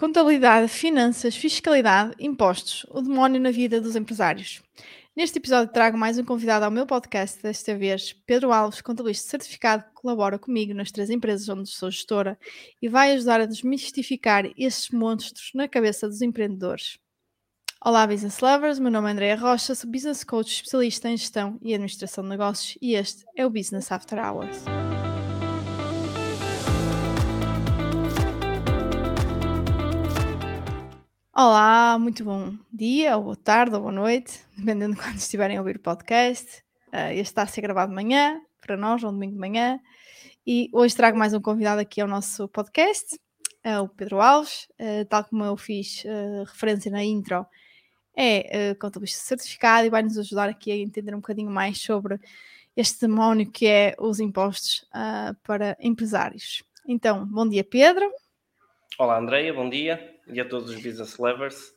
Contabilidade, finanças, fiscalidade, impostos, o demónio na vida dos empresários. Neste episódio trago mais um convidado ao meu podcast, desta vez Pedro Alves, contabilista certificado, que colabora comigo nas três empresas onde sou gestora e vai ajudar a desmistificar estes monstros na cabeça dos empreendedores. Olá, business lovers, meu nome é Andrea Rocha, sou business coach especialista em gestão e administração de negócios e este é o Business After Hours. Olá, muito bom dia, ou boa tarde, ou boa noite, dependendo de quando estiverem a ouvir o podcast. Uh, este está a ser gravado de manhã, para nós, um domingo de manhã. E hoje trago mais um convidado aqui ao nosso podcast, uh, o Pedro Alves. Uh, tal como eu fiz referência na intro, é contabilista certificado e vai nos ajudar aqui a entender um bocadinho mais sobre este demónio que é os impostos para empresários. Então, bom dia, Pedro. Olá, Andreia, bom dia e a todos os business lovers.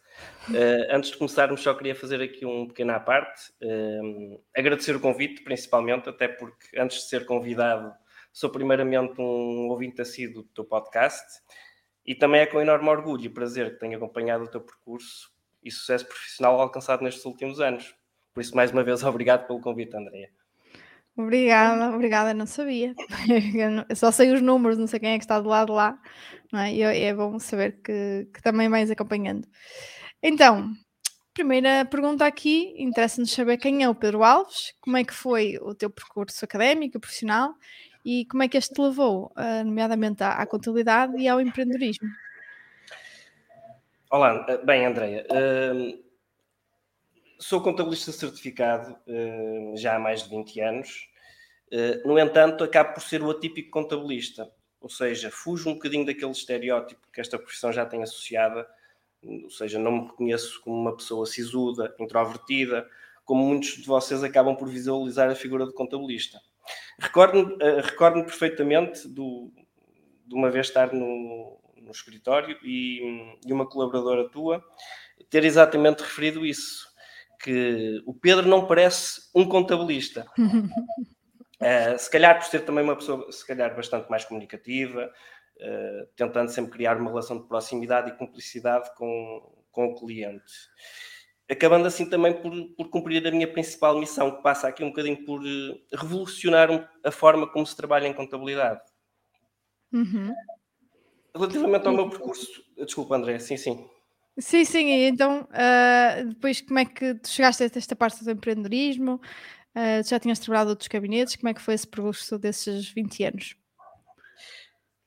Uh, antes de começarmos, só queria fazer aqui um pequeno à parte. Uh, agradecer o convite, principalmente, até porque antes de ser convidado, sou primeiramente um ouvinte assíduo do teu podcast e também é com enorme orgulho e prazer que tenho acompanhado o teu percurso e sucesso profissional alcançado nestes últimos anos. Por isso, mais uma vez, obrigado pelo convite, Andréia. Obrigada, obrigada, não sabia. Eu só sei os números, não sei quem é que está do lado lá, não é? E é bom saber que, que também vais acompanhando. Então, primeira pergunta aqui, interessa-nos saber quem é o Pedro Alves, como é que foi o teu percurso académico, profissional e como é que este te levou, uh, nomeadamente à, à, contabilidade e ao empreendedorismo. Olá, bem, Andreia. Sou contabilista certificado uh, já há mais de 20 anos. Uh, no entanto, acabo por ser o atípico contabilista, ou seja, fujo um bocadinho daquele estereótipo que esta profissão já tem associada, ou seja, não me reconheço como uma pessoa sisuda, introvertida, como muitos de vocês acabam por visualizar a figura de contabilista. Recordo-me uh, recordo perfeitamente do, de uma vez estar no, no escritório e, e uma colaboradora tua ter exatamente referido isso que o Pedro não parece um contabilista. uh, se calhar por ser também uma pessoa, se calhar bastante mais comunicativa, uh, tentando sempre criar uma relação de proximidade e cumplicidade com, com o cliente. Acabando assim também por, por cumprir a minha principal missão, que passa aqui um bocadinho por uh, revolucionar a forma como se trabalha em contabilidade. Uhum. Relativamente ao meu percurso, desculpa André, sim, sim. Sim, sim, então uh, depois como é que tu chegaste a esta parte do empreendedorismo? Uh, já tinhas trabalhado outros gabinetes, como é que foi esse percurso desses 20 anos?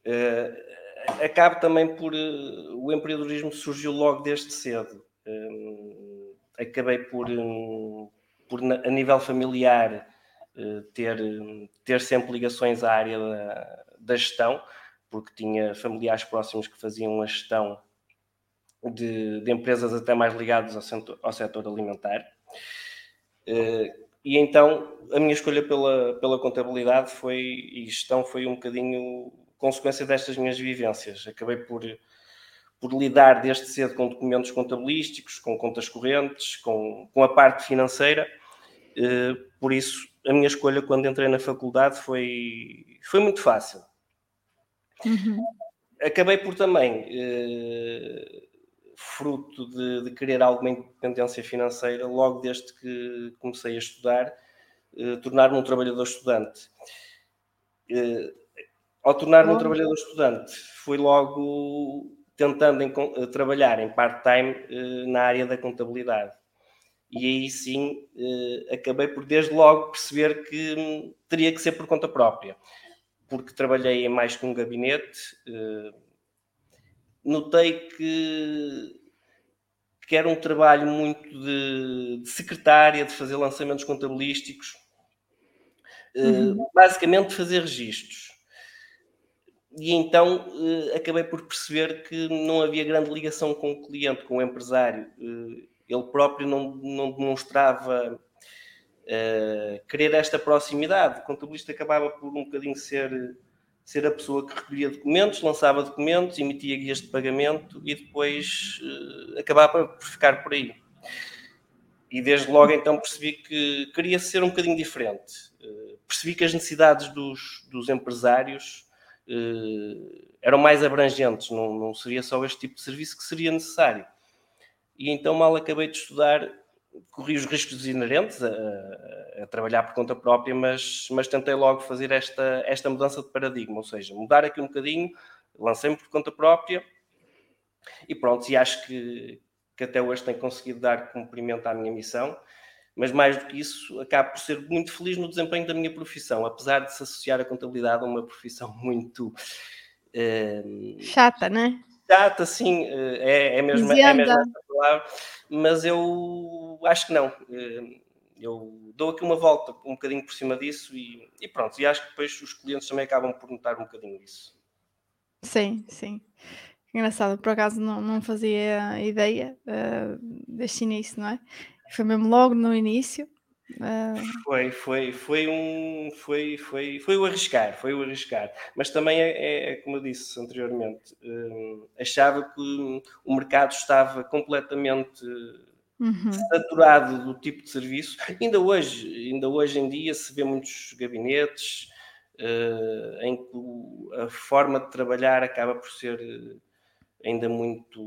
Uh, acabo também por o empreendedorismo surgiu logo desde cedo. acabei por, um, por a nível familiar ter, ter sempre ligações à área da, da gestão, porque tinha familiares próximos que faziam a gestão de, de empresas até mais ligadas ao setor, ao setor alimentar. Uh, e então a minha escolha pela, pela contabilidade foi e gestão foi um bocadinho consequência destas minhas vivências. Acabei por, por lidar desde cedo com documentos contabilísticos, com contas correntes, com, com a parte financeira. Uh, por isso, a minha escolha quando entrei na faculdade foi, foi muito fácil. Uhum. Acabei por também uh, fruto de, de, querer alguma independência financeira logo desde que comecei a estudar, eh, tornar-me um trabalhador estudante. Eh, ao tornar-me um trabalhador estudante, fui logo tentando em, eh, trabalhar em part-time eh, na área da contabilidade. E aí sim eh, acabei por desde logo perceber que hum, teria que ser por conta própria, porque trabalhei em mais que um gabinete eh, notei que, que era um trabalho muito de, de secretária, de fazer lançamentos contabilísticos, eh, uhum. uh, basicamente fazer registros. E então uh, acabei por perceber que não havia grande ligação com o cliente, com o empresário. Uh, ele próprio não, não demonstrava querer esta proximidade. O contabilista acabava por um bocadinho ser ser a pessoa que recolhia documentos, lançava documentos, emitia guias de pagamento e depois uh, acabava por ficar por aí. E desde logo então percebi que queria ser um bocadinho diferente. Uh, percebi que as necessidades dos, dos empresários uh, eram mais abrangentes, não, não seria só este tipo de serviço que seria necessário. E então, mal acabei de estudar, corri os riscos inerentes a, a, trabalhar por conta própria, mas, mas tentei logo fazer esta, esta mudança de paradigma, ou seja, mudar aqui um bocadinho, lancei-me por conta própria e pronto, e acho que, que até hoje tenho conseguido dar cumprimento à minha missão, mas mais do que isso, acabo por ser muito feliz no desempenho da minha profissão, apesar de se associar a contabilidade a uma profissão muito... Uh, Chata, né? Chata, sim, eh, é, é, mesmo, é mesmo essa palavra, mas eu acho que não. Uh, eu dou aqui uma volta um bocadinho por cima disso e, e pronto, e acho que depois os clientes também acabam por notar um bocadinho isso. Sim, sim. Engraçado, por acaso não, não fazia ideia uh, deste início, não é? Foi mesmo logo no início. Uh... Foi, foi, foi um, foi, foi, foi o arriscar, foi o arriscar. Mas também é, é, é como eu disse anteriormente, uh, achava que o mercado estava completamente uhum. saturado do tipo de serviço. Ainda hoje, ainda hoje em dia se vê muitos gabinetes uh, em que a forma de trabalhar acaba por ser ainda muito,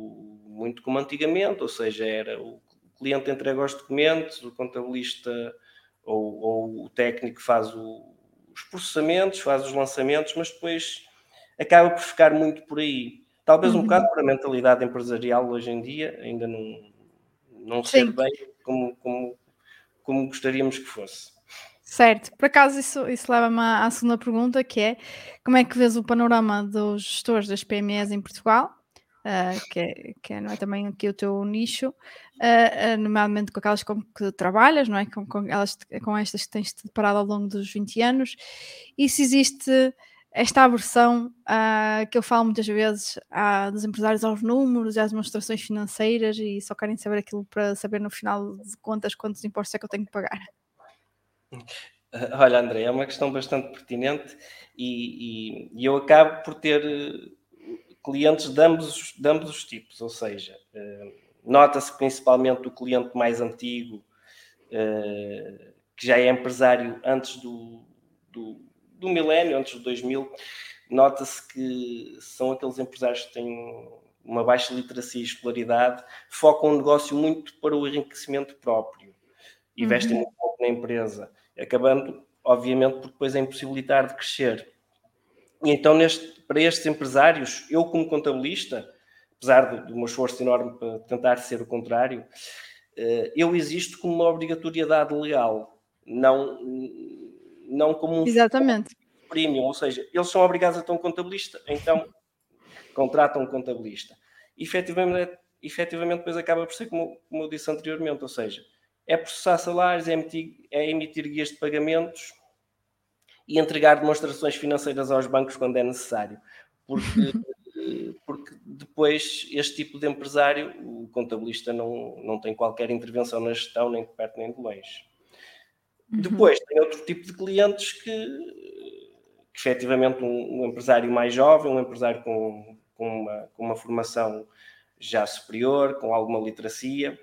muito como antigamente, ou seja, era o cliente entrega os documentos, o contabilista ou, ou o técnico faz o, os processamentos, faz os lançamentos, mas depois acaba por ficar muito por aí. Talvez um uhum. bocado por a mentalidade empresarial hoje em dia, ainda não, não ser bem como, como, como gostaríamos que fosse. Certo, por acaso isso, isso leva-me à segunda pergunta, que é como é que vês o panorama dos gestores das PMEs em Portugal uh, que, é, que é, não é também aqui o teu nicho, uh, nomeadamente com aquelas com que trabalhas, não é? Com, com, elas, com estas que tens deparado ao longo dos 20 anos, e se existe esta aversão uh, que eu falo muitas vezes uh, dos empresários aos números e às demonstrações financeiras e só querem saber aquilo para saber no final de contas quantos impostos é que eu tenho que pagar. Olha, André, é uma questão bastante pertinente e, e, e eu acabo por ter clientes de ambos, de ambos os tipos, ou seja, eh, nota-se principalmente o cliente mais antigo, eh, que já é empresário antes do, do, do milénio, antes do 2000, nota-se que são aqueles empresários que têm uma baixa literacia e escolaridade, focam o negócio muito para o enriquecimento próprio, investem uhum. muito pouco na empresa, acabando, obviamente, por depois a impossibilitar de crescer. E então, neste, para estes empresários, eu como contabilista, apesar do meu esforço enorme para tentar ser o contrário, eh, eu existo como uma obrigatoriedade legal, não, não como um Exatamente. premium, ou seja, eles são obrigados a ter um contabilista, então contratam um contabilista. E, efetivamente, efetivamente depois acaba por ser como, como eu disse anteriormente, ou seja, é processar salários, é emitir, é emitir guias de pagamentos, e entregar demonstrações financeiras aos bancos quando é necessário. Porque, porque depois este tipo de empresário, o contabilista não, não tem qualquer intervenção na gestão, nem de perto nem de longe. Uhum. Depois tem outro tipo de clientes que, que efetivamente um, um empresário mais jovem, um empresário com, com, uma, com uma formação já superior, com alguma literacia,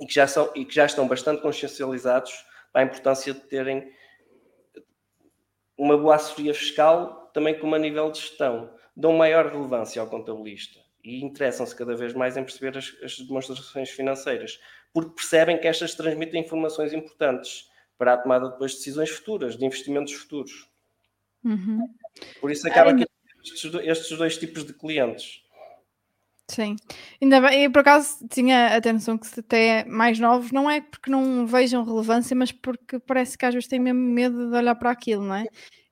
e que já, são, e que já estão bastante consciencializados para a importância de terem uma boa assessoria fiscal, também como a nível de gestão, dão maior relevância ao contabilista e interessam-se cada vez mais em perceber as, as, demonstrações financeiras, porque percebem que estas transmitem informações importantes para a tomada depois de decisões futuras, de investimentos futuros. Uhum. Por isso acaba que estes, estes dois tipos de clientes. Sim, ainda bem, e por acaso tinha atenção que se até mais novos, não é porque não vejam relevância, mas porque parece que às vezes têm mesmo medo de olhar para aquilo, não é?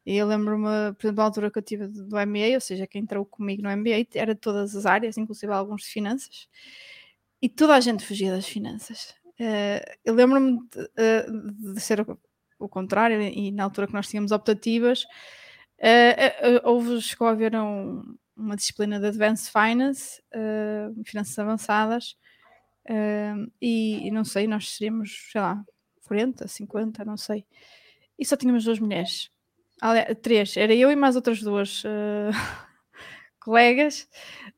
E eu lembro-me, por exemplo, a altura que eu tive do MBA, ou seja, quem entrou comigo no MBA era de todas as áreas, inclusive alguns de finanças, e toda a gente fugia das finanças. Uh, eu lembro-me de, uh, de, ser o, contrário, e na altura que nós tínhamos optativas, uh, houve, chegou a haver um, uma disciplina de Advanced Finance, finanças avançadas, e, não sei, nós seríamos, sei lá, 40, 50, não sei. E só tínhamos duas mulheres. Aliás, três, era eu e mais outras duas uh, colegas,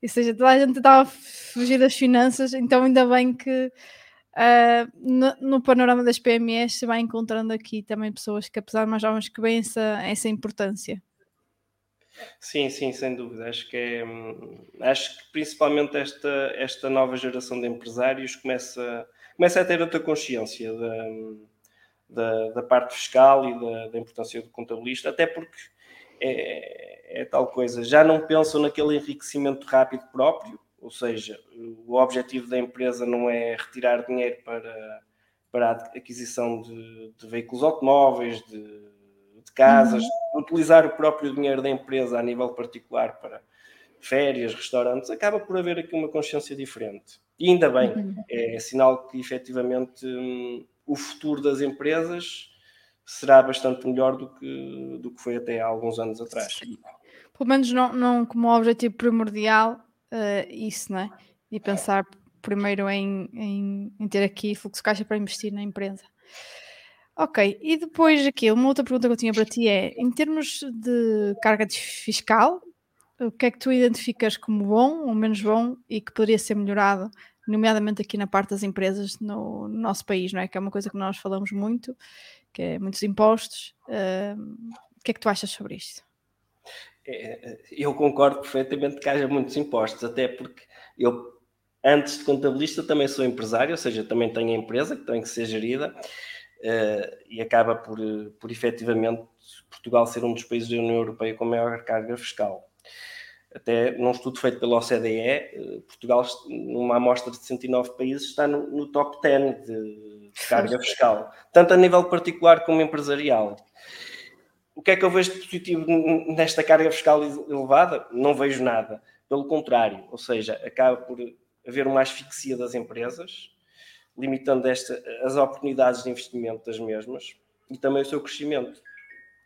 ou seja, toda a gente estava a fugir das finanças, então ainda bem que Uh, no, no, panorama das PMEs se vai encontrando aqui também pessoas que, apesar de mais jovens, que veem essa, essa importância. Sim, sim, sem dúvida. Acho que é, hum, acho que principalmente esta, esta nova geração de empresários começa, começa a ter outra consciência da, da, da parte fiscal e da, da, importância do contabilista, até porque é, é tal coisa, já não pensam naquele enriquecimento rápido próprio, ou seja, o objetivo da empresa não é retirar dinheiro para, para a aquisição de, de veículos automóveis, de, de casas, uhum. utilizar o próprio dinheiro da empresa a nível particular para férias, restaurantes, acaba por haver aqui uma consciência diferente. E ainda bem, uhum. é sinal que efetivamente hum, o futuro das empresas será bastante melhor do que, do que foi até há alguns anos atrás. Sim. Pelo menos não, não como objetivo primordial uh, isso, não é? E pensar primeiro em, em, em, ter aqui fluxo de caixa para investir na empresa. Ok, e depois aqui, uma outra pergunta que eu tinha para ti é, em termos de carga fiscal, o que é que tu identificas como bom ou menos bom e que poderia ser melhorado, nomeadamente aqui na parte das empresas no, no nosso país, não é? Que é uma coisa que nós falamos muito, que é muitos impostos. Uh, o que é que tu achas sobre isto? É, eu concordo perfeitamente que haja muitos impostos, até porque eu, antes de contabilista, também sou empresário, ou seja, também tenho a empresa que tem que ser gerida uh, e acaba por, por efetivamente Portugal ser um dos países da União Europeia com maior carga fiscal. Até num estudo feito pela OCDE, eh, Portugal, numa amostra de 109 países, está no, no top 10 de, de carga fiscal, tanto a nível particular como empresarial. O que é que eu vejo de positivo nesta carga fiscal elevada? Não vejo nada. Pelo contrário, ou seja, acaba por haver uma asfixia das empresas, limitando esta, as oportunidades de investimento das mesmas e também o seu crescimento.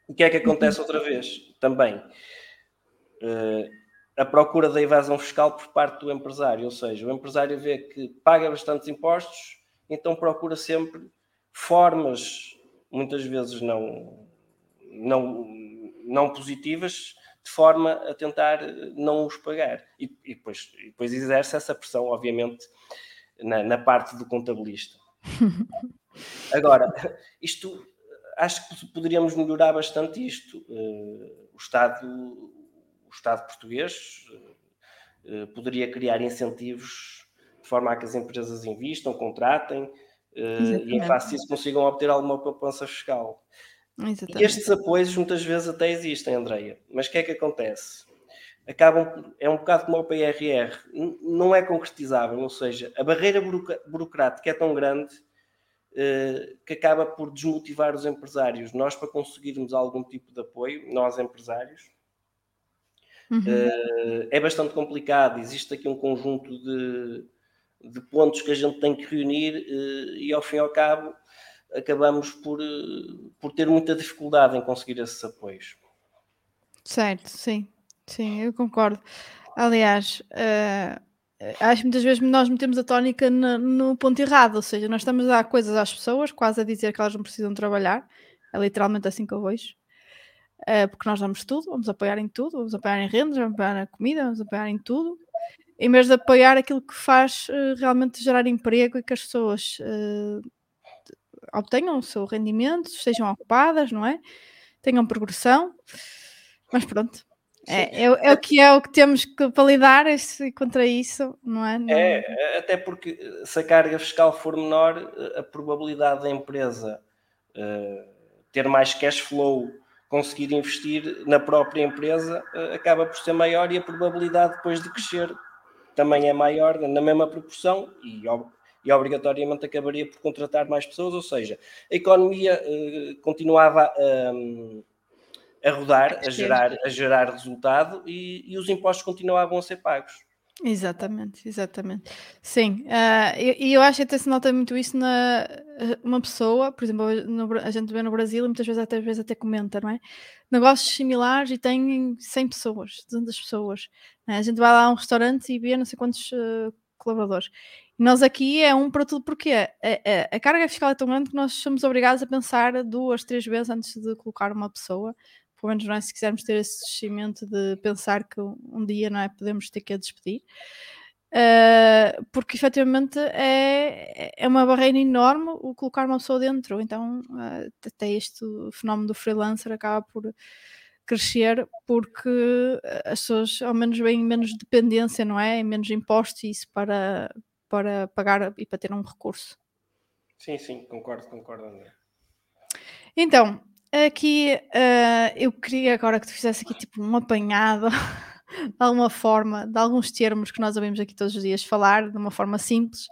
O que é que acontece outra vez? Também uh, a procura da evasão fiscal por parte do empresário, ou seja, o empresário vê que paga bastantes impostos, então procura sempre formas, muitas vezes não não, não positivas, de forma a tentar não os pagar. E, e depois, e depois exerce essa pressão, obviamente, na, na parte do contabilista. Agora, isto acho que poderíamos melhorar bastante isto. Uh, o Estado, o Estado português uh, poderia criar incentivos de forma a que as empresas invistam, contratem uh, e em face disso consigam obter alguma poupança fiscal. Exatamente. E estes apoios muitas vezes até existem, Andreia. Mas o que é que acontece? Acabam, é um bocado como o PRR, não é concretizável, ou seja, a barreira burocrática é tão grande que acaba por desmotivar os empresários. Nós, para conseguirmos algum tipo de apoio, nós empresários, uhum. uh, é bastante complicado. Existe aqui um conjunto de, de pontos que a gente tem que reunir uh, e, ao fim e ao cabo, acabamos por, eh, por ter muita dificuldade em conseguir esses apoios. Certo, sim, sim, eu concordo. Aliás, acho que muitas vezes nós metemos a tónica no, no, ponto errado, ou seja, nós estamos a dar coisas às pessoas, quase a dizer que elas não precisam trabalhar, é literalmente assim que eu vejo. Uh, porque nós damos tudo, vamos apoiar em tudo, vamos apoiar em rendas, vamos apoiar na comida, vamos apoiar em tudo, em vez de apoiar aquilo que faz uh, realmente gerar emprego e que as pessoas obtenham o seu rendimento, estejam ocupadas, não é? Tenham progressão, mas pronto. É, é, é, o que é o que temos que para lidar contra isso, não é? Não... É, até porque se a carga fiscal for menor, a probabilidade da empresa uh, ter mais cash flow, conseguir investir na própria empresa, uh, acaba por ser maior e a probabilidade depois de crescer também é maior, na mesma proporção, e e obrigatoriamente acabaria por contratar mais pessoas, ou seja, a economia uh, continuava a, a rodar, a gerar, a gerar resultado e, e os impostos continuavam a ser pagos. Exatamente, exatamente. Sim, uh, e, eu acho que até se nota muito isso na uma pessoa, por exemplo, no, a gente vê no Brasil e muitas vezes até, vezes até comenta, não é? Negócios similares e tem 100 pessoas, 200 pessoas. É? A gente vai lá a um restaurante e vê não sei quantos uh, colaboradores. Nós aqui é um para tudo, porque a, a, a, carga fiscal é tão grande que nós somos obrigados a pensar duas, três vezes antes de colocar uma pessoa. Pelo menos nós, se quisermos ter esse descimento de pensar que um dia não é, podemos ter que a despedir. Uh, porque efetivamente é, é uma barreira enorme o colocar uma pessoa dentro. Então, uh, até este fenómeno do freelancer acaba por crescer porque as pessoas ao menos veem menos dependência, não é? E menos impostos isso para, para pagar e para ter um recurso. Sim, sim, concordo, concordo, André. Então, aqui uh, eu queria agora que tu fizesse aqui tipo um apanhado de alguma forma, de alguns termos que nós ouvimos aqui todos os dias falar, de uma forma simples,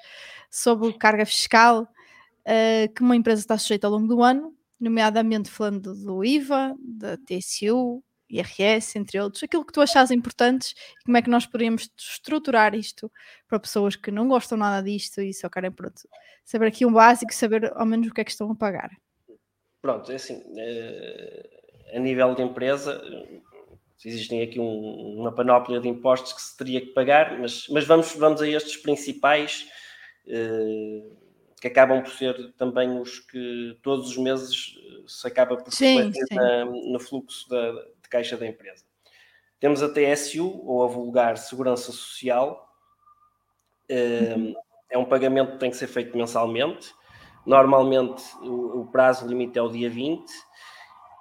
sobre carga fiscal uh, que uma empresa está sujeita ao longo do ano, nomeadamente falando do IVA, da TSU, IRS, entre outros, aquilo que tu achas importantes e como é que nós poderíamos estruturar isto para pessoas que não gostam nada disto e só querem pronto, saber aqui um básico, saber ao menos o que é que estão a pagar. Pronto, é assim, eh, a nível de empresa, existem aqui um, uma panóplia de impostos que se teria que pagar, mas, mas vamos, vamos a estes principais eh, que acabam por ser também os que todos os meses se acaba por refletir no fluxo da, de caixa da empresa. Temos a TSU, ou a vulgar Segurança Social. Uhum. É um pagamento que tem que ser feito mensalmente. Normalmente o, prazo limite é o dia 20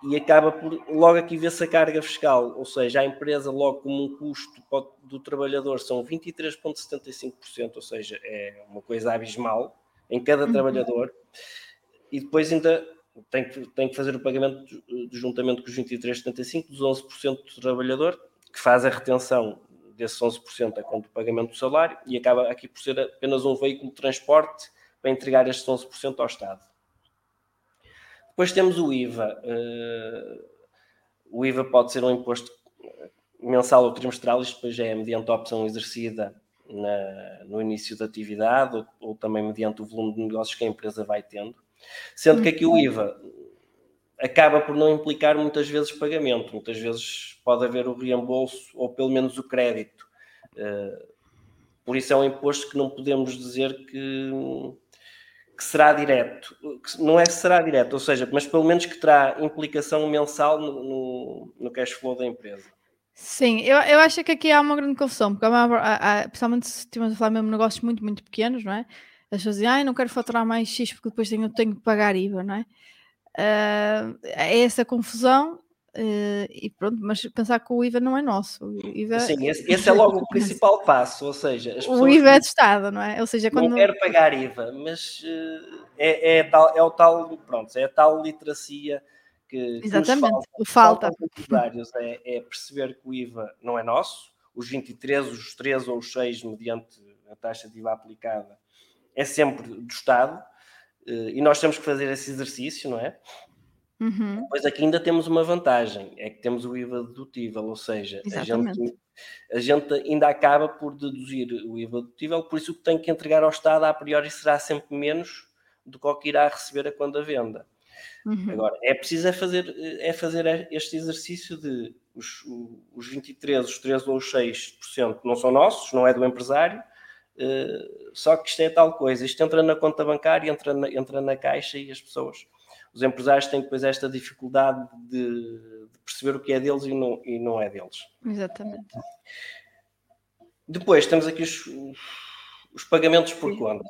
e acaba por logo aqui ver-se a carga fiscal, ou seja, a empresa logo como um custo do trabalhador são 23,75%, ou seja, é uma coisa abismal em cada uhum. trabalhador, e depois ainda tem que, tem que fazer o pagamento de, juntamento com os 23,75% dos 11% do trabalhador, que faz a retenção desses 11% a conta do pagamento do salário, e acaba aqui por ser apenas um veículo de transporte para entregar estes 11% ao Estado. Depois temos o IVA. Uh, o IVA pode ser um imposto mensal ou trimestral, isto depois é mediante a opção exercida na, no início da atividade ou, ou, também mediante o volume de negócios que a empresa vai tendo. Sendo que aqui o IVA acaba por não implicar muitas vezes pagamento, muitas vezes pode haver o reembolso ou pelo menos o crédito. Uh, por isso é um imposto que não podemos dizer que que será direto, que não é que será direto, ou seja, mas pelo menos que terá implicação mensal no, no, no cash flow da empresa. Sim, eu, eu acho que aqui há uma grande confusão, porque há, há, principalmente se estivermos a falar mesmo de negócios muito, muito pequenos, não é? As pessoas dizem, ah, não quero faturar mais X porque depois tenho, tenho que pagar IVA, não é? Uh, é essa confusão Uh, e pronto, mas pensar que o IVA não é nosso. IVA... Sim, esse, esse é logo o principal passo, ou seja, o IVA é de Estado, não é? Ou seja, quando... não quero pagar IVA, mas uh, é, é, tal, é o tal, pronto, é a tal literacia que, Exatamente, que falta. falta. É, é perceber que o IVA não é nosso, os 23, os 3 ou os 6, mediante a taxa de IVA aplicada, é sempre do Estado, uh, e nós temos que fazer esse exercício, não é? Uhum. Depois aqui ainda temos uma vantagem, é que temos o IVA dedutível, ou seja, a gente, a gente, ainda acaba por deduzir o IVA dedutível, por isso o que tem que entregar ao Estado a priori será sempre menos do que o que irá receber a quando a venda. Uhum. Agora, é preciso é fazer, é fazer este exercício de os, os 23, os 3 ou os 6% não são nossos, não é do empresário, uh, só que isto é tal coisa, isto entra na conta bancária, entra na, entra na caixa e as pessoas os empresários têm depois esta dificuldade de, de perceber o que é deles e não, e não é deles. Exatamente. Depois temos aqui os, os pagamentos por conta,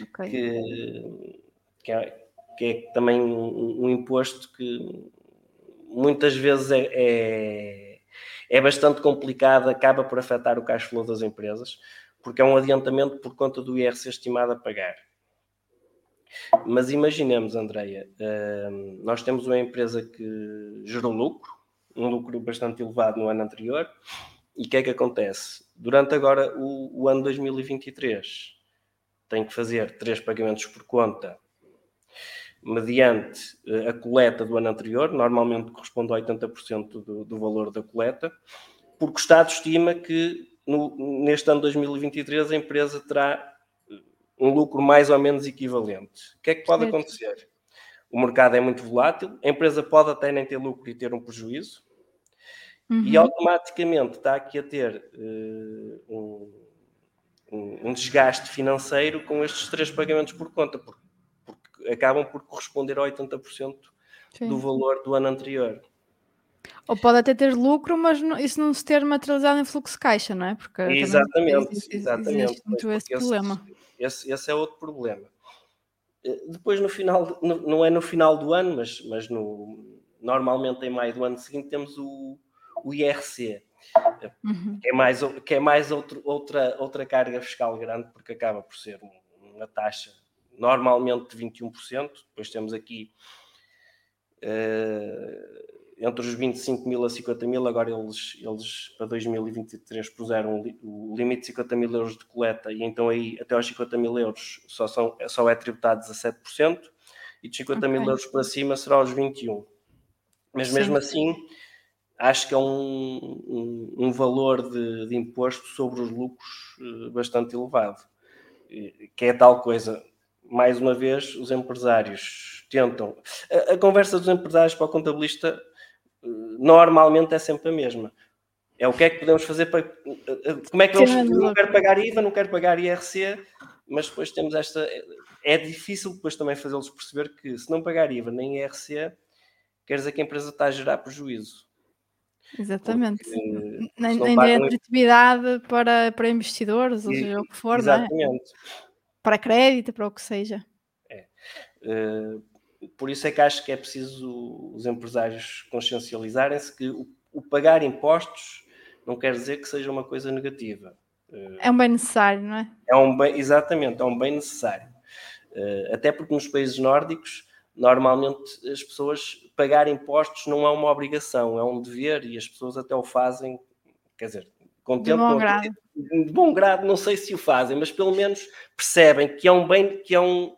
okay. que, que, é, que, é, também um, um, imposto que muitas vezes é, é, é bastante complicado, acaba por afetar o cash flow das empresas, porque é um adiantamento por conta do IRC estimado a pagar. Mas imaginemos, Andreia, hum, nós temos uma empresa que gerou lucro, um lucro bastante elevado no ano anterior, e o que é que acontece? Durante agora o, o ano 2023 tem que fazer três pagamentos por conta mediante eh, a coleta do ano anterior, normalmente corresponde a 80% do, do valor da coleta, porque o Estado estima que no, neste ano 2023 a empresa terá um lucro mais ou menos equivalente. O que é que pode acontecer? O mercado é muito volátil, a empresa pode até nem ter lucro e ter um prejuízo, uhum. e automaticamente está aqui a ter uh, um, um, um, desgaste financeiro com estes três pagamentos por conta, porque, porque acabam por corresponder a 80% Sim. do valor do ano anterior. Ou pode até ter lucro, mas não, isso não se ter materializado em fluxo de caixa, não é? Porque exatamente, existe, exatamente. Existe muito esse problema. Esse, esse é outro problema. Eh, depois, no final, no, não é no final do ano, mas, mas no, normalmente em maio do ano seguinte temos o, o IRC, uhum. que é mais, que é mais outro, outra, outra carga fiscal grande, porque acaba por ser uma taxa normalmente de 21%, depois temos aqui uh, entre os 25 mil a 50 mil, agora eles, eles para 2023 puseram o limite de 50 mil euros de coleta e então aí até aos 50 mil euros só, são, só é tributado 17% e de 50 okay. mil euros para cima será aos 21%. Mas Sim. mesmo assim, acho que é um, um, um valor de, de, imposto sobre os lucros eh, bastante elevado, que é tal coisa. Mais uma vez, os empresários tentam. A, a conversa dos empresários para o contabilista normalmente é sempre a mesma. É o que é que podemos fazer para. Como é que vamos. Não quero pagar IVA, não quero pagar IRC, mas depois temos esta. É difícil depois também fazê-los perceber que se não pagar IVA nem IRC, quer dizer que a empresa está a gerar prejuízo. Exatamente. Porque, nem nem tem atratividade para, para investidores, ou seja, o que for, Exatamente. não é? Para crédito, para o que seja. É. Uh, por isso é que acho que é preciso os empresários consciencializarem-se que o, o, pagar impostos não quer dizer que seja uma coisa negativa. É um bem necessário, não é? É um bem, exatamente, é um bem necessário. Eh, até porque nos países nórdicos, normalmente as pessoas pagar impostos não é uma obrigação, é um dever e as pessoas até o fazem, quer dizer, com tempo. De bom grado. De bom grado, não sei se o fazem, mas pelo menos percebem que é um bem, que é um,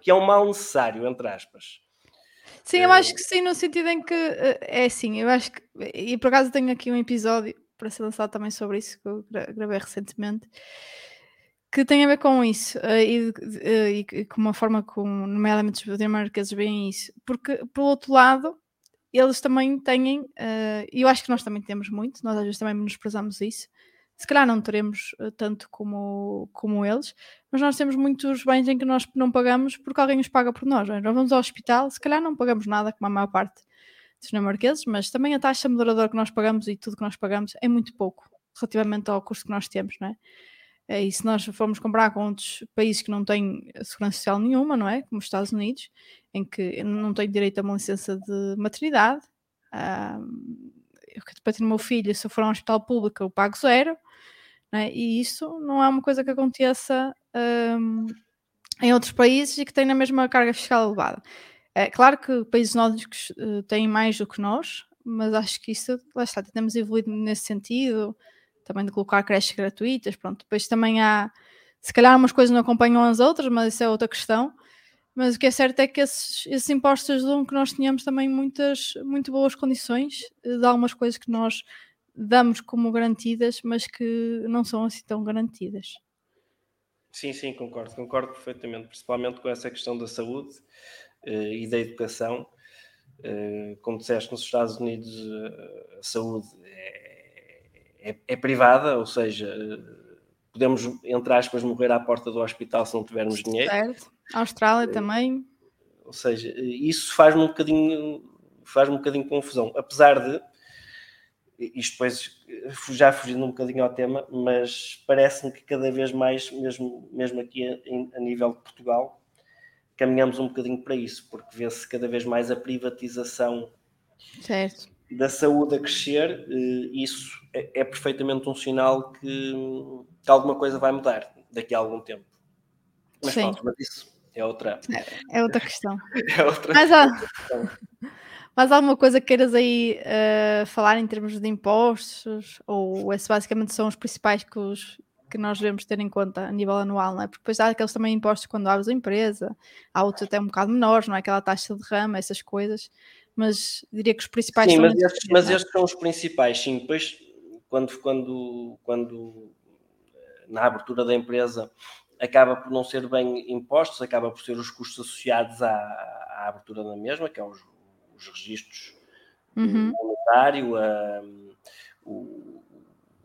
que é um mal necessário, entre aspas. Sim, eu acho que sim, no sentido em que eh, é assim, eu acho que, e por acaso tenho aqui um episódio para ser lançado também sobre isso, que eu gravei recentemente, que tem a ver com isso eh, e, eh, e, e com uma forma como, nomeadamente, os dinamarqueses veem isso, porque, por outro lado, eles também têm, e eu acho que nós também temos muito, nós às vezes também menosprezamos isso, se calhar não teremos uh, tanto como, como eles, mas nós temos muitos bens em que nós não pagamos porque alguém os paga por nós. É? Nós vamos ao hospital, se calhar não pagamos nada, como a maior parte dos dinamarqueses, mas também a taxa moderadora que nós pagamos e tudo que nós pagamos é muito pouco relativamente ao custo que nós temos, não é? é e se nós formos comprar com outros países que não têm segurança social nenhuma, não é? Como os Estados Unidos, em que não têm direito a uma licença de maternidade, um, eu para ter o meu filho, se eu for a um hospital público, eu pago zero. Né? E isso não é uma coisa que aconteça um, em outros países e que tem a mesma carga fiscal elevada. É claro que países nórdicos uh, têm mais do que nós, mas acho que isso, lá está, temos evoluído nesse sentido, também de colocar creches gratuitas, pronto. Depois também há, se calhar umas coisas não acompanham as outras, mas isso é outra questão. Mas o que é certo é que esses, esses impostos ajudam que nós tenhamos também muitas, muito boas condições eh, de algumas coisas que nós damos como garantidas, mas que não são assim tão garantidas. Sim, sim, concordo, concordo perfeitamente, principalmente com essa questão da saúde uh, e da educação. Uh, como disseste, nos Estados Unidos uh, a saúde é, é, é, privada, ou seja, podemos, entre aspas, morrer à porta do hospital se não tivermos dinheiro. Certo. A Austrália também. Ou seja, isso faz-me um bocadinho faz-me um bocadinho confusão, apesar de isto depois já fugindo um bocadinho ao tema, mas parece-me que cada vez mais, mesmo, mesmo aqui a, a, nível de Portugal, caminhamos um bocadinho para isso, porque vê-se cada vez mais a privatização certo. da saúde a crescer, e isso é, é perfeitamente um sinal que, que, alguma coisa vai mudar daqui a algum tempo. Mas Sim. pronto, mas isso é outra... É, é outra questão. é outra mas, questão. Mais alguma coisa que queiras aí uh, falar em termos de impostos? Ou esses basicamente são os principais que, os, que nós devemos ter em conta a nível anual, não é? Porque depois há aqueles também impostos quando abres a empresa, há outros até um bocado menores, não é? Aquela taxa de rama, essas coisas. Mas diria que os principais sim, são. Mas estes, mas estes são os principais, sim. Depois, quando, quando, quando eh, na abertura da empresa acaba por não ser bem impostos, acaba por ser os custos associados à, à abertura da mesma, que é os os registros uhum. monetário, a, o,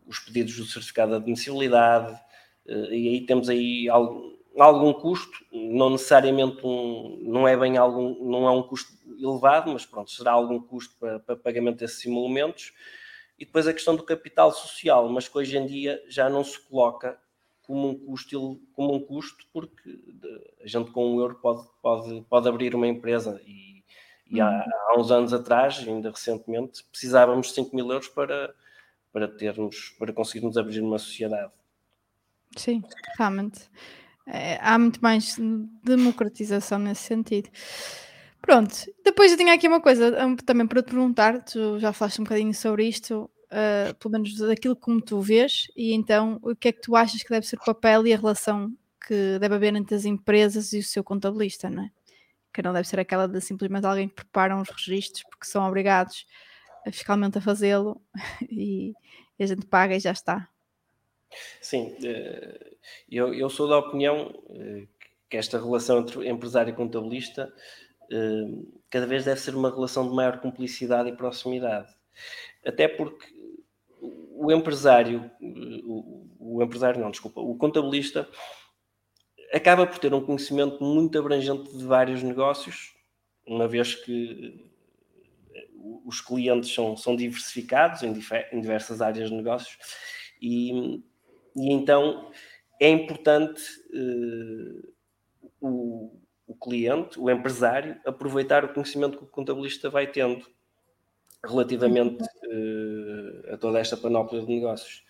os pedidos do certificado de admissibilidade, eh, e aí temos aí algum, algum custo, não necessariamente um, não é bem algum, não é um custo elevado, mas pronto, será algum custo para, para pagamento desses emolumentos. E depois a questão do capital social, mas que hoje em dia já não se coloca como um custo, como um custo porque a gente com um euro pode, pode, pode abrir uma empresa e E há, uhum. há, uns anos atrás, ainda recentemente, precisávamos de 5 mil euros para, para termos, para conseguirmos abrir uma sociedade. Sim, realmente. É, há muito mais democratização nesse sentido. Pronto, depois eu tinha aqui uma coisa também para te perguntar, tu já falaste um bocadinho sobre isto, uh, pelo menos daquilo como tu vês, e então o que é que tu achas que deve ser o papel e a relação que deve haver entre as empresas e o seu contabilista, não é? Que não deve ser aquela de simplesmente alguém que prepara uns registros porque são obrigados fiscalmente a fazê-lo e, e a gente paga e já está. Sim, eh, eu, eu sou da opinião eh, que esta relação entre empresário e contabilista eh, cada vez deve ser uma relação de maior cumplicidade e proximidade. Até porque o empresário, o, o empresário não, desculpa, o contabilista acaba por ter um conhecimento muito abrangente de vários negócios, uma vez que os clientes são, são diversificados em, em diversas áreas de negócios e, e então é importante uh, o, o cliente, o empresário, aproveitar o conhecimento que o contabilista vai tendo relativamente uh, a toda esta panóplia de negócios.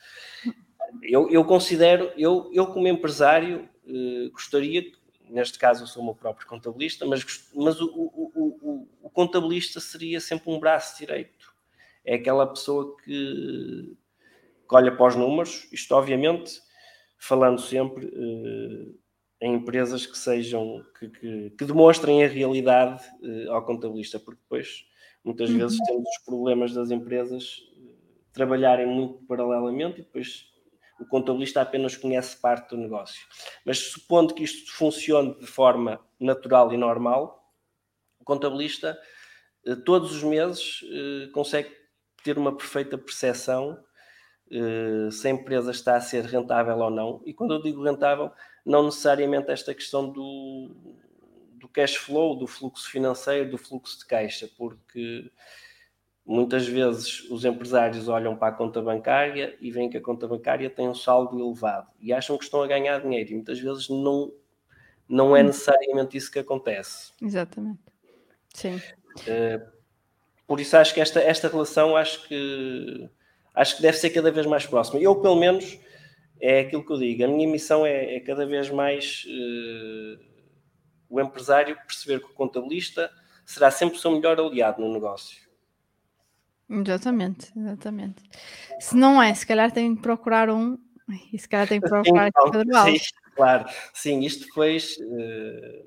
Eu, eu considero, eu, eu como empresário, uh, gostaria, neste caso eu sou o meu próprio contabilista, mas, mas o, o, o, o contabilista seria sempre um braço direito. É aquela pessoa que, que olha para os números, isto obviamente falando sempre uh, em empresas que sejam, que, que, que demonstrem a realidade uh, ao contabilista, porque depois muitas uhum. vezes temos os problemas das empresas trabalharem muito paralelamente e depois o contabilista apenas conhece parte do negócio. Mas supondo que isto funcione de forma natural e normal, o contabilista uh, todos os meses consegue ter uma perfeita percepção eh, se a empresa está a ser rentável ou não. E quando eu digo rentável, não necessariamente esta questão do, do cash flow, do fluxo financeiro, do fluxo de caixa, porque muitas vezes os empresários olham para a conta bancária e veem que a conta bancária tem um saldo elevado e acham que estão a ganhar dinheiro e muitas vezes não, não é hum. necessariamente isso que acontece. Exatamente. Sim. Uh, por isso acho que esta, esta relação acho que acho que deve ser cada vez mais próxima. Eu, pelo menos, é aquilo que eu digo. A minha missão é, é cada vez mais uh, o empresário perceber que o contabilista será sempre o seu melhor aliado no negócio. Exatamente, exatamente. Se não é, se calhar tem que procurar um e se calhar tem que procurar então, sim, claro, sim, isto depois uh,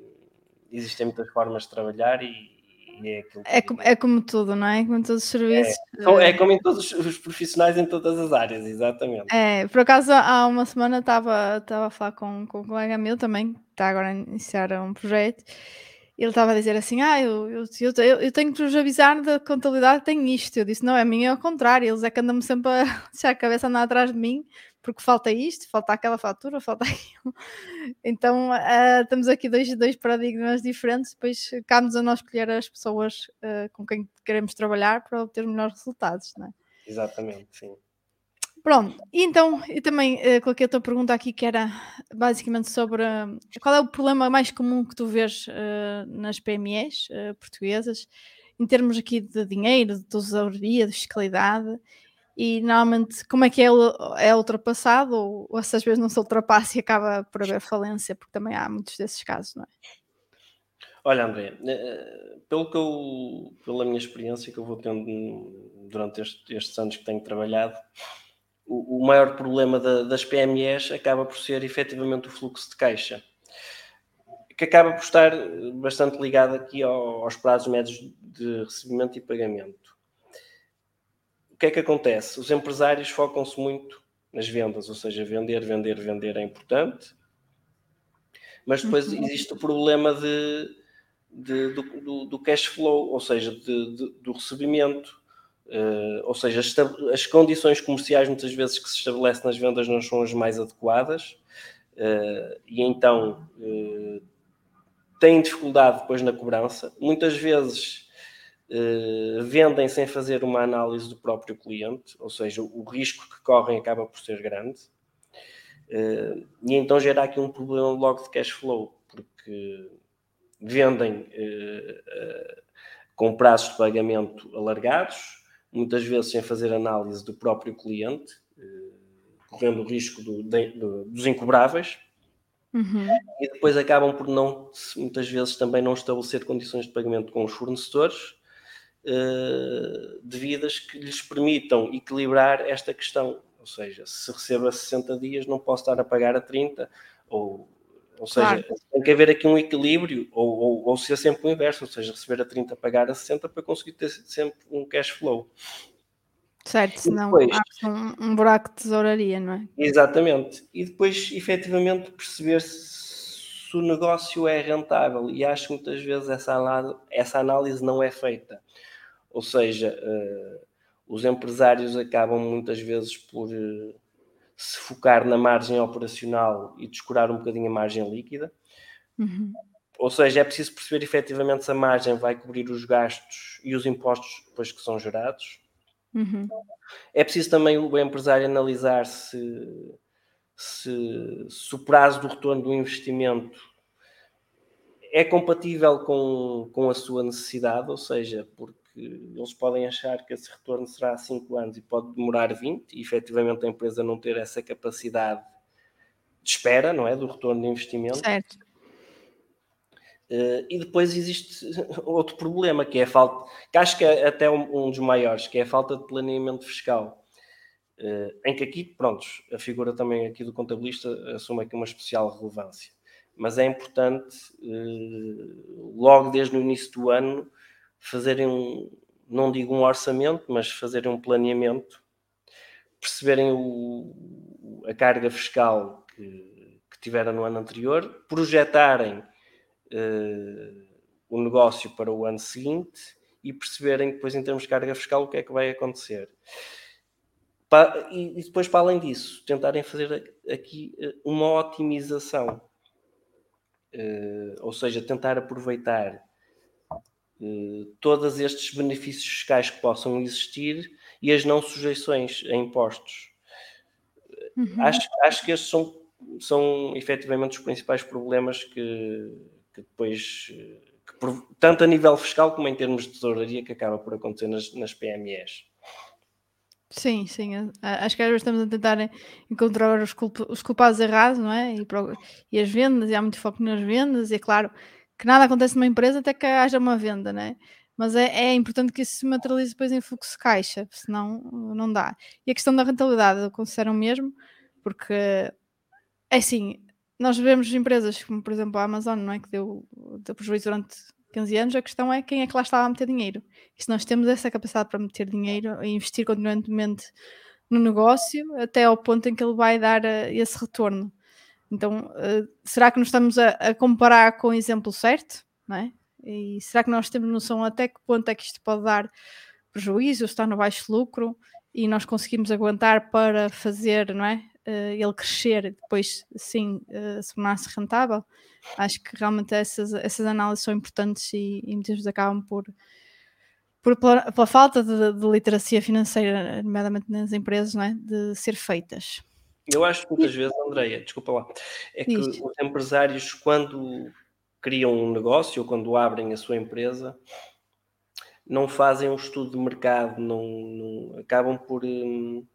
existem muitas formas de trabalhar e, é, é, como, é como tudo, não é? Como todos os serviços. É, é como em todos os profissionais em todas as áreas, exatamente. É, por acaso há uma semana estava a falar com, com um colega meu também, que está agora a iniciar um projeto, e ele estava a dizer assim: Ah, eu, eu, eu, eu tenho que vos avisar da contabilidade, tenho isto. Eu disse: Não, é a minha é ao contrário, eles é que andam-me sempre a deixar a cabeça andar atrás de mim porque falta isto, falta aquela fatura, falta aquilo. Então uh, temos aqui dois, dois paradigmas diferentes, depois cabe-nos a nós escolher as pessoas uh, com quem queremos trabalhar para obter melhores resultados, não é? Exatamente, sim. Pronto, e então eu também uh, coloquei a tua pergunta aqui que era basicamente sobre uh, qual é o problema mais comum que tu vês uh, nas PMEs portuguesas em termos aqui de dinheiro, de tesouraria, de fiscalidade e normalmente como é que é, é ultrapassado ou, ou se às vezes não se ultrapassa e acaba por haver falência, porque também há muitos desses casos, não é? Olha, André, pelo que eu, pela minha experiência que eu vou tendo durante este, estes anos que tenho trabalhado, o, o maior problema da, das PMEs acaba por ser efetivamente o fluxo de caixa, que acaba por estar bastante ligado aqui aos prazos médios de recebimento e pagamento o que é que acontece? Os empresários focam-se muito nas vendas, ou seja, vender, vender, vender é importante, mas depois uhum. existe o problema de, de do, do, do, cash flow, ou seja, de, de, do recebimento. Uh, ou seja, as, as, condições comerciais muitas vezes que se estabelecem nas vendas não são as mais adequadas uh, e então uh, têm dificuldade depois na cobrança. Muitas vezes vendem sem fazer uma análise do próprio cliente, ou seja, o risco que correm acaba por ser grande, e então gera aqui um problema logo de cash flow, porque vendem com prazos de pagamento alargados, muitas vezes sem fazer análise do próprio cliente, eh, correndo o risco do, de, do, dos incobráveis. Uhum. E depois acabam por não, muitas vezes, também não estabelecer condições de pagamento com os fornecedores uh, devidas que lhes permitam equilibrar esta questão. Ou seja, se recebo a 60 dias, não posso estar a pagar a 30, ou ou seja, claro. tem que haver aqui um equilíbrio, ou, ou, ou ser sempre o inverso, ou seja, receber a 30, pagar a 60 para conseguir ter sempre um cash flow. Certo, senão depois, um, um, buraco de tesouraria, não é? Exatamente. E depois, efetivamente, perceber se o negócio é rentável. E acho que muitas vezes essa análise, essa análise não é feita. Ou seja, uh, os empresários acabam muitas vezes por. Uh, se focar na margem operacional e descurar um bocadinho a margem líquida. Uhum. Ou seja, é preciso perceber efetivamente se a margem vai cobrir os gastos e os impostos depois que são gerados. Uhum. É preciso também o empresário analisar se, se, se, o prazo do retorno do investimento é compatível com, com a sua necessidade, ou seja, porque eles podem achar que esse retorno será 5 anos e pode demorar 20, e efetivamente a empresa não ter essa capacidade de espera, não é? Do retorno de investimento. Certo. Uh, e depois existe outro problema, que é a falta, que acho que é até um, um dos maiores, que é a falta de planeamento fiscal. Uh, em que aqui, prontos, a figura também aqui do contabilista assume aqui uma especial relevância. Mas é importante, uh, logo desde o início do ano, fazerem um, não digo um orçamento, mas fazerem um planeamento, perceberem o, a carga fiscal que, que tiveram no ano anterior, projetarem uh, o negócio para o ano seguinte e perceberem depois, em termos de carga fiscal, o que é que vai acontecer. e, depois, para além disso, tentarem fazer aqui eh, uma otimização, uh, ou seja, tentar aproveitar todos estes benefícios fiscais que possam existir e as não sujeições a impostos. Uhum. Acho, acho que estes são, são efetivamente os principais problemas que, que depois, que, tanto a nível fiscal como em termos de tesouraria, que acaba por acontecer nas, nas PMEs. Sim, sim. Acho que às vezes estamos a tentar encontrar os, culp os culpados errados, não é? E, e, as vendas, e há muito foco nas vendas, e é claro, que nada acontece numa empresa até que haja uma venda, né? Mas é, é importante que isso se materialize depois em fluxo caixa, senão não dá. E a questão da rentabilidade, considero mesmo, porque é assim, nós vemos empresas como, por exemplo, a Amazon, não é? Que deu, deu prejuízo durante 15 anos, a questão é quem é que lá estava a meter dinheiro. E se nós temos essa capacidade para meter dinheiro e investir continuamente no negócio, até ao ponto em que ele vai dar uh, esse retorno. Então, uh, será que nos estamos a, a, comparar com o exemplo certo? Não é? E será que nós temos noção até que ponto é que isto pode dar prejuízo, está no baixo lucro e nós conseguimos aguentar para fazer, não é? Uh, ele crescer e depois, sim, uh, se tornar-se rentável? Acho que realmente essas, essas análises são importantes e, e muitas vezes acabam por, por pela, pela falta de, de, literacia financeira, nomeadamente nas empresas, não é? de ser feitas. Eu acho que muitas vezes, Andreia, desculpa lá, é que os empresários, quando criam um negócio ou quando abrem a sua empresa, não fazem um estudo de mercado, não, não acabam por, hum,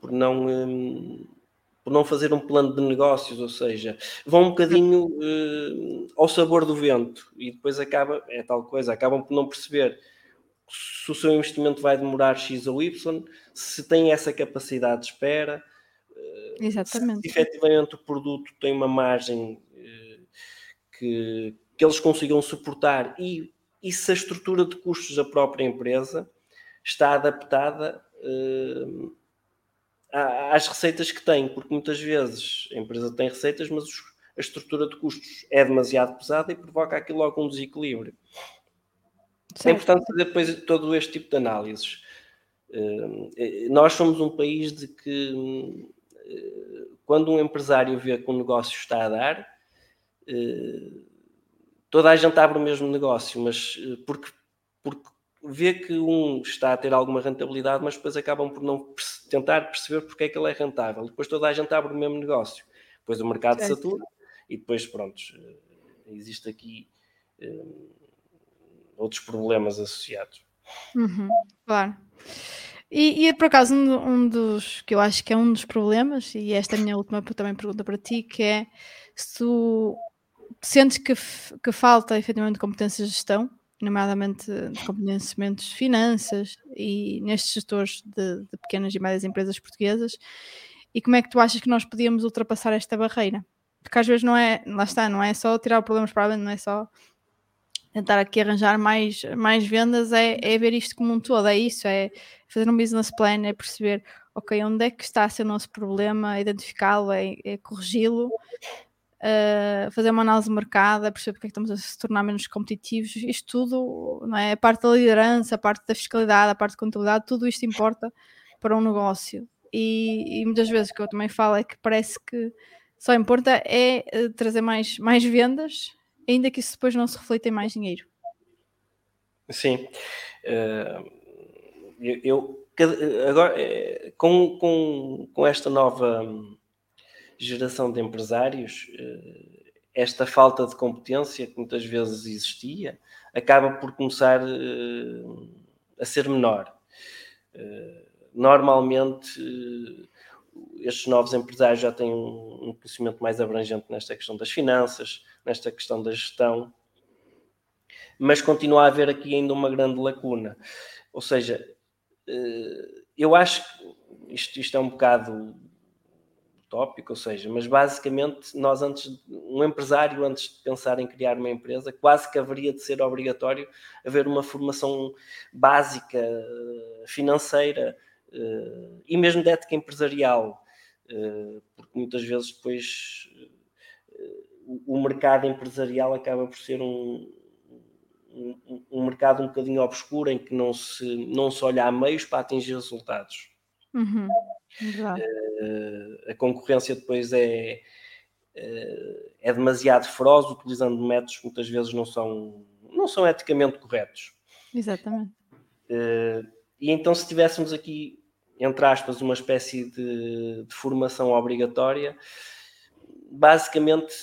por não. Hum, por não fazer um plano de negócios, ou seja, vão um bocadinho uh, ao sabor do vento e depois acaba, é tal coisa, acabam por não perceber se o seu investimento vai demorar X ou Y, se tem essa capacidade de espera, Exatamente. Se efetivamente o produto tem uma margem eh, que, que eles consigam suportar e, e se a estrutura de custos da própria empresa está adaptada uh, às receitas que tem, porque muitas vezes a empresa tem receitas, mas a estrutura de custos é demasiado pesada e provoca aqui logo um desequilíbrio. Certo. É importante fazer depois todo este tipo de análises. Uh, nós somos um país de que quando um empresário vê que um negócio está a dar, eh, toda a gente abre o mesmo negócio, mas eh, porque, porque vê que um está a ter alguma rentabilidade, mas depois acabam por não tentar perceber porque é que ele é rentável. Depois toda a gente abre o mesmo negócio. Depois o mercado é. satura e depois, pronto, eh, existe aqui outros problemas associados. Uhum, claro. E, e, por acaso um, um, dos que eu acho que é um dos problemas, e esta é a minha última também pergunta para ti, que é se tu sentes que, que falta efetivamente competências de gestão, nomeadamente de conhecimentos de finanças e nestes setores de, de, pequenas e médias empresas portuguesas, e como é que tu achas que nós podíamos ultrapassar esta barreira? Porque às vezes não é, lá está, não é só tirar problemas para a não é só tentar aqui arranjar mais, mais vendas, é, é ver isto como um todo, é isso, é fazer um business plan, é perceber, ok, onde é que está a ser o nosso problema, identificá-lo, é, é corrigi-lo, uh, fazer uma análise de mercado, é perceber porque é que estamos a se tornar menos competitivos, isto tudo, não é? a parte da liderança, a parte da fiscalidade, a parte da contabilidade, tudo isto importa para um negócio. E, e muitas vezes o que eu também falo é que parece que só importa é eh, trazer mais, mais vendas ainda que isso depois não se reflita em mais dinheiro. Sim. Uh, eu, agora eh, com, com, com esta nova geração de empresários, uh, esta falta de competência que muitas vezes existia acaba por começar a ser menor. normalmente estes novos empresários já têm um conhecimento mais abrangente nesta questão das finanças, nesta questão da gestão, mas continua a haver aqui ainda uma grande lacuna. Ou seja, eh, eu acho que isto, isto é um bocado tópico, ou seja, mas basicamente nós antes, um empresário antes de pensar em criar uma empresa, quase que haveria de ser obrigatório haver uma formação básica eh, financeira eh, e mesmo de ética empresarial, porque muitas vezes depois o mercado empresarial acaba por ser um, um, um, mercado um bocadinho obscuro em que não se, não se olha a meios para atingir resultados. Uhum. Uh, a concorrência depois é, uh, é demasiado feroz, utilizando métodos que muitas vezes não são, não são eticamente corretos. Exatamente. Uh, e então, se tivéssemos aqui, entre aspas, uma espécie de, de formação obrigatória, basicamente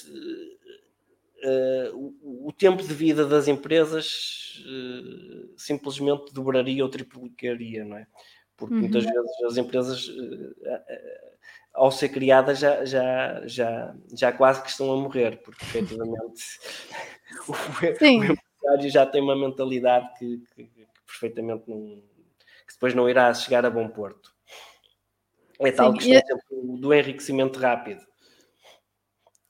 uh, o, o, tempo de vida das empresas uh, simplesmente dobraria ou triplicaria, não é? Porque uhum. muitas vezes as empresas, uh, ao ser criadas, já, já, já, já quase que estão a morrer, porque efetivamente o, o, empresário já tem uma mentalidade que, que, que perfeitamente não, que depois não irá chegar a bom porto. É tal Sim, questão e... do enriquecimento rápido.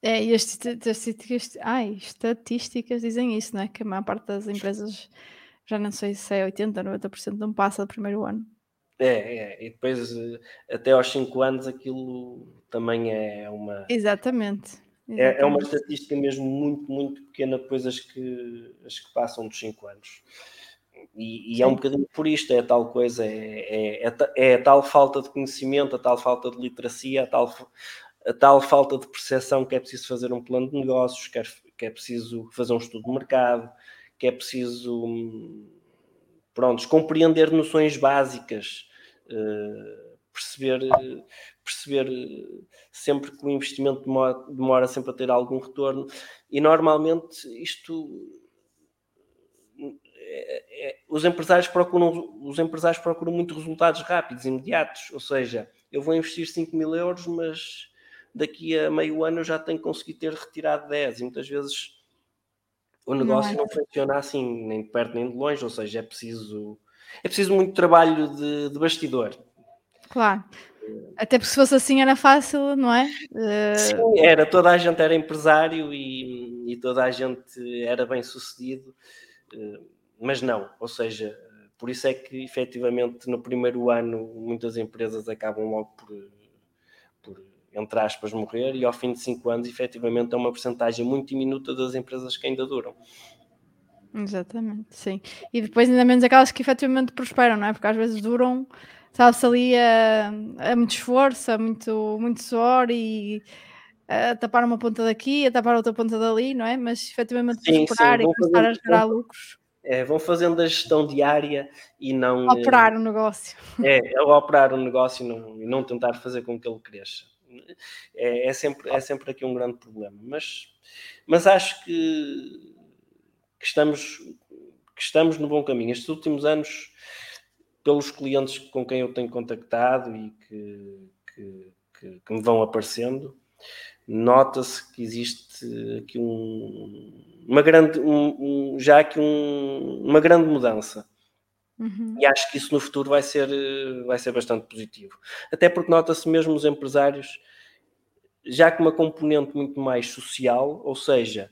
É, e as estatísticas, ai, estatísticas dizem isso, não é? Que a maior parte das empresas, já não sei se é 80%, 90% não passa do primeiro ano. É, é, e depois eh, até aos 5 anos aquilo também é uma. Exatamente. Exatamente. É, é uma estatística mesmo muito, muito pequena depois as que, as que passam dos 5 anos. E, e é um bocadinho por isto, é tal coisa, é, é, é, é, a tal falta de conhecimento, a tal falta de literacia, a tal, a tal falta de percepção que é preciso fazer um plano de negócios, que é, que é preciso fazer um estudo de mercado, que é preciso pronto, compreender noções básicas, uh, perceber, perceber sempre que o investimento demora, demora sempre a ter algum retorno. E normalmente isto é, é, os empresários procuram os empresários procuram muito resultados rápidos, imediatos, ou seja, eu vou investir 5 mil euros, mas daqui a meio ano eu já tenho conseguido ter retirado 10 e muitas vezes o negócio não, é. não funciona assim, nem de perto nem de longe, ou seja, é preciso é preciso muito trabalho de, de bastidor. Claro. Até porque se fosse assim era fácil, não é? Sim, era. Toda a gente era empresário e, e toda a gente era bem sucedido, eh, mas não. Ou seja, por isso é que efetivamente no primeiro ano muitas empresas acabam logo por entre aspas, morrer e ao fim de 5 anos, efetivamente, é uma porcentagem muito diminuta das empresas que ainda duram. Exatamente, sim. E depois ainda menos aquelas que efetivamente prosperam, não é? Porque às vezes duram, sabe-se ali a, a, muito esforço, a muito, muito suor e a tapar uma ponta daqui, a tapar outra ponta dali, não é? Mas efetivamente sim, prosperar sim, e começar a gerar lucros. É, vão fazendo a gestão diária e não... Operar o negócio. É, é operar o negócio e não, e não tentar fazer com que ele cresça é, é, sempre, é sempre aqui um grande problema. Mas, mas acho que, que, estamos, que estamos no bom caminho. Estes últimos anos, pelos clientes com quem eu tenho contactado e que, que, que, que me vão aparecendo, nota-se que existe aqui um, uma grande, um, um, já aqui um, uma grande mudança. Uhum. E acho que isso no futuro vai ser, vai ser bastante positivo. Até porque nota-se mesmo os empresários já com uma componente muito mais social, ou seja,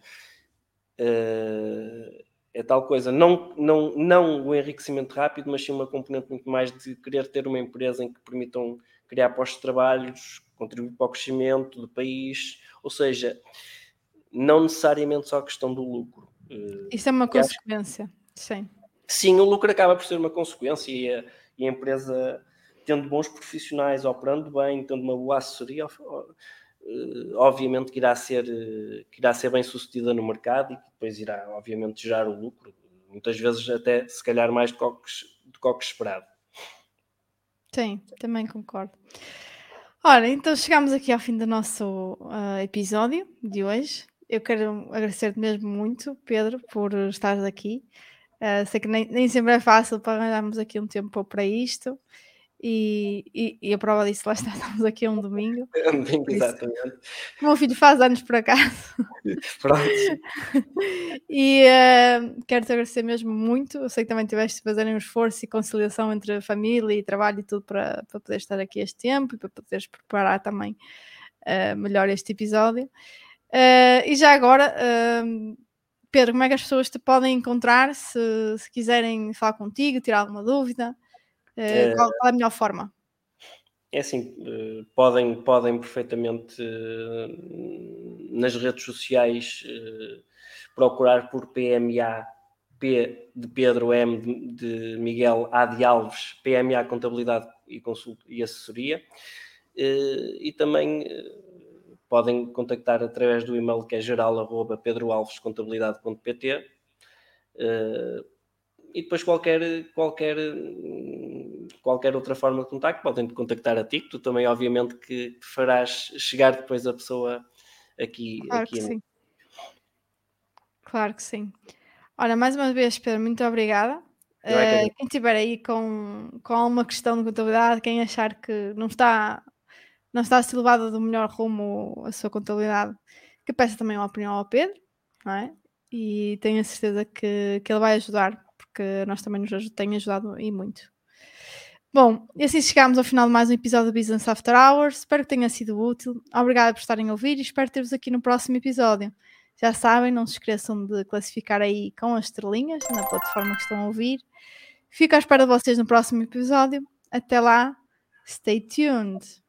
uh, é tal coisa, não, não, não o enriquecimento rápido, mas sim uma componente muito mais de querer ter uma empresa em que permitam criar postos de trabalhos, contribuir para o crescimento do país, ou seja, não necessariamente só a questão do lucro. Eh, Isso é uma consequência, acho... sim. Sim, o lucro acaba por ser uma consequência e a, e a empresa, tendo bons profissionais, operando bem, tendo uma boa assessoria, eh, obviamente que irá ser, eh, que irá ser bem sucedida no mercado e que depois irá, obviamente, gerar o lucro, muitas vezes até se calhar mais do que, que esperado. Sim, também concordo. Ora, então chegamos aqui ao fim do nosso uh, episódio de hoje. Eu quero agradecer-te mesmo muito, Pedro, por estares aqui. Uh, sei que nem, nem sempre é fácil para arranjarmos aqui um tempo para isto. E, e, e, a prova disso, lá está, estamos aqui um domingo. É um domingo, exatamente. O meu filho faz anos por acaso. Pronto. e uh, quero-te agradecer mesmo muito. Eu sei que também tiveste de fazer um esforço e conciliação entre família e trabalho e tudo para, para poder estar aqui este tempo e para poderes preparar também uh, melhor este episódio. Uh, e já agora, Pedro, como é que as pessoas te podem encontrar se, se quiserem falar contigo, tirar alguma dúvida? Uh, qual, qual, é a melhor forma? É assim, uh, podem, podem perfeitamente nas redes sociais procurar por PMA, P de Pedro, M de, de Miguel, A de Alves, PMA Contabilidade e, Consulta, e Assessoria. e também podem contactar através do e-mail que é geral.pedroalvescontabilidade.pt e depois qualquer, qualquer, qualquer outra forma de contacto, podem contactar a ti, que tu também obviamente que farás chegar depois a pessoa aqui. Claro aqui que no... sim. Claro que sim. Olha, mais uma vez, Pedro, muito obrigada. Uh, quem estiver aí com, com alguma questão de contabilidade, quem achar que não está, não está a ser levado do melhor rumo a sua contabilidade, que peça também uma opinião ao Pedro, não é? E tenho a certeza que, que ele vai ajudar porque nós também nos tem ajudado e muito. Bom, e assim chegamos ao final de mais um episódio do Business After Hours. Espero que tenha sido útil. Obrigada por estarem a ouvir e espero ter-vos aqui no próximo episódio. Já sabem, não se esqueçam de classificar aí com as estrelinhas na plataforma que estão a ouvir. Fico à espera de vocês no próximo episódio. Até lá, stay tuned!